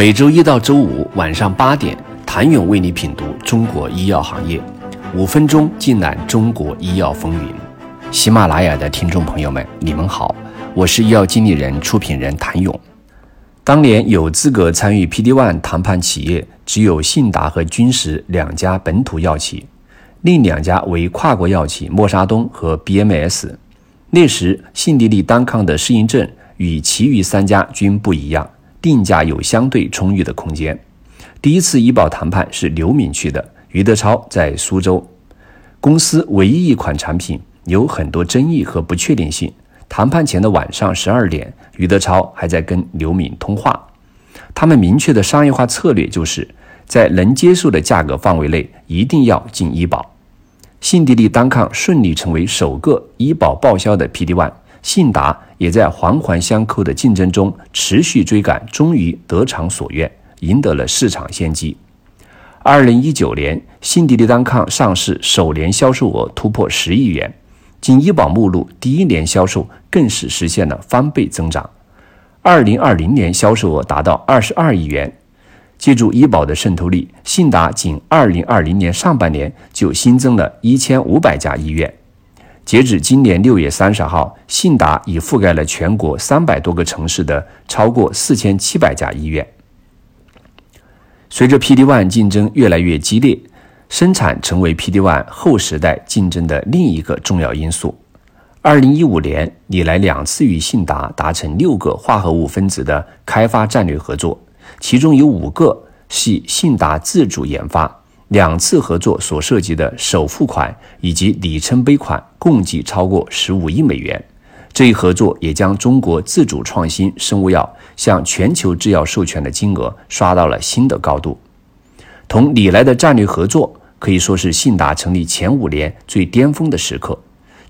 每周一到周五晚上八点，谭勇为你品读中国医药行业，五分钟尽览中国医药风云。喜马拉雅的听众朋友们，你们好，我是医药经理人、出品人谭勇。当年有资格参与 PD-1 谈判企业只有信达和君实两家本土药企，另两家为跨国药企默沙东和 BMS。那时，信迪利单抗的适应症与其余三家均不一样。定价有相对充裕的空间。第一次医保谈判是刘敏去的，余德超在苏州。公司唯一一款产品有很多争议和不确定性。谈判前的晚上十二点，余德超还在跟刘敏通话。他们明确的商业化策略就是在能接受的价格范围内一定要进医保。信迪利单抗顺利成为首个医保报销的 PD-1。信达也在环环相扣的竞争中持续追赶，终于得偿所愿，赢得了市场先机。二零一九年，信迪利单抗上市首年销售额突破十亿元，进医保目录第一年销售更是实现了翻倍增长。二零二零年销售额达到二十二亿元。借助医保的渗透力，信达仅二零二零年上半年就新增了一千五百家医院。截止今年六月三十号，信达已覆盖了全国三百多个城市的超过四千七百家医院。随着 PD-1 竞争越来越激烈，生产成为 PD-1 后时代竞争的另一个重要因素。二零一五年，李来两次与信达达成六个化合物分子的开发战略合作，其中有五个系信达自主研发。两次合作所涉及的首付款以及里程碑款共计超过十五亿美元。这一合作也将中国自主创新生物药向全球制药授权的金额刷到了新的高度。同李来的战略合作可以说是信达成立前五年最巅峰的时刻。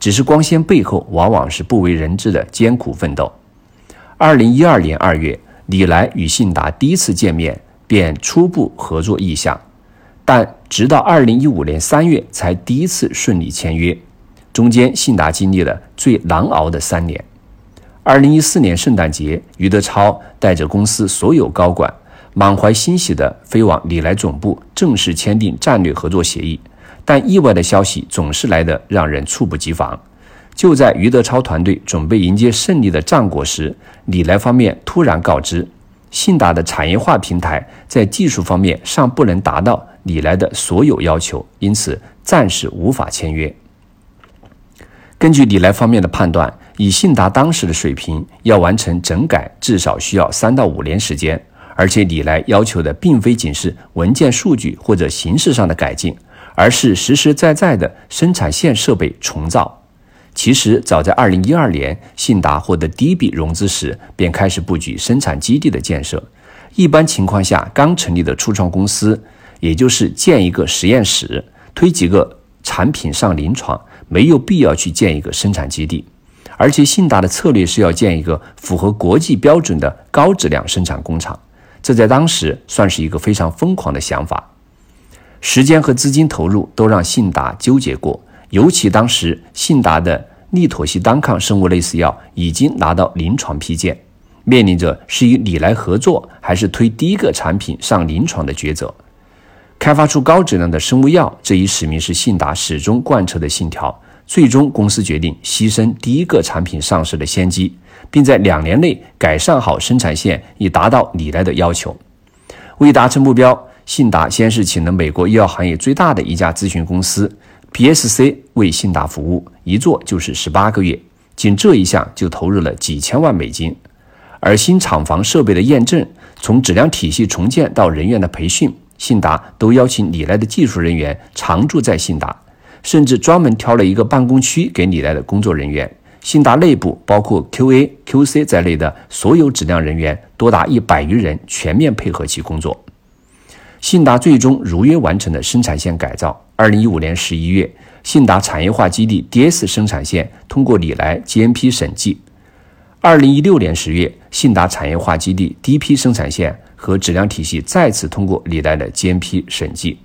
只是光鲜背后往往是不为人知的艰苦奋斗。二零一二年二月，李来与信达第一次见面便初步合作意向。但直到二零一五年三月才第一次顺利签约，中间信达经历了最难熬的三年。二零一四年圣诞节，余德超带着公司所有高管，满怀欣喜地飞往李来总部，正式签订战略合作协议。但意外的消息总是来得让人猝不及防。就在余德超团队准备迎接胜利的战果时，李来方面突然告知，信达的产业化平台在技术方面尚不能达到。李来的所有要求，因此暂时无法签约。根据李来方面的判断，以信达当时的水平，要完成整改至少需要三到五年时间。而且李来要求的并非仅是文件、数据或者形式上的改进，而是实实在在的生产线设备重造。其实早在二零一二年，信达获得第一笔融资时，便开始布局生产基地的建设。一般情况下，刚成立的初创公司。也就是建一个实验室，推几个产品上临床，没有必要去建一个生产基地。而且信达的策略是要建一个符合国际标准的高质量生产工厂，这在当时算是一个非常疯狂的想法。时间和资金投入都让信达纠结过，尤其当时信达的利妥昔单抗生物类似药已经拿到临床批件，面临着是与李来合作还是推第一个产品上临床的抉择。开发出高质量的生物药这一使命是信达始终贯彻的信条。最终，公司决定牺牲第一个产品上市的先机，并在两年内改善好生产线，以达到李来的要求。为达成目标，信达先是请了美国医药行业最大的一家咨询公司 PSC 为信达服务，一做就是十八个月，仅这一项就投入了几千万美金。而新厂房设备的验证，从质量体系重建到人员的培训。信达都邀请李来的技术人员常驻在信达，甚至专门挑了一个办公区给李来的工作人员。信达内部包括 QA、QC 在内的所有质量人员多达一百余人，全面配合其工作。信达最终如约完成了生产线改造。二零一五年十一月，信达产业化基地 DS 生产线通过李来 GMP 审计。二零一六年十月，信达产业化基地第一批生产线。和质量体系再次通过李来的 GMP 审计，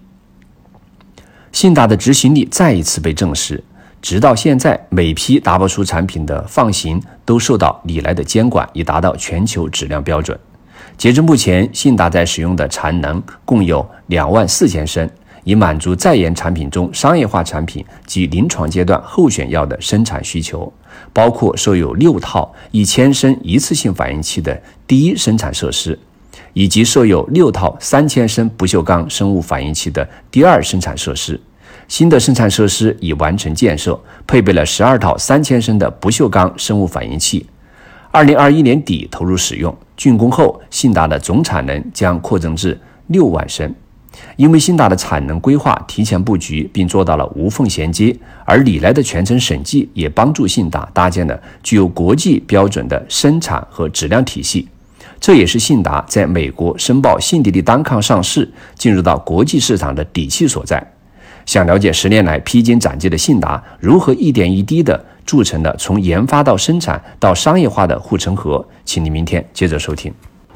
信达的执行力再一次被证实。直到现在，每批达不出产品的放行都受到李来的监管，以达到全球质量标准。截至目前，信达在使用的产能共有两万四千升，以满足在研产品中商业化产品及临床阶段候选药的生产需求，包括设有六套一千升一次性反应器的第一生产设施，以及设有六套三千升不锈钢生物反应器的第二生产设施。新的生产设施已完成建设，配备了十二套三千升的不锈钢生物反应器。二零二一年底投入使用，竣工后，信达的总产能将扩增至六万升。因为信达的产能规划提前布局，并做到了无缝衔接，而李来的全程审计也帮助信达搭建了具有国际标准的生产和质量体系。这也是信达在美国申报信迪利单抗上市，进入到国际市场的底气所在。想了解十年来披荆斩棘的信达如何一点一滴地铸成了从研发到生产到商业化的护城河，请您明天接着收听。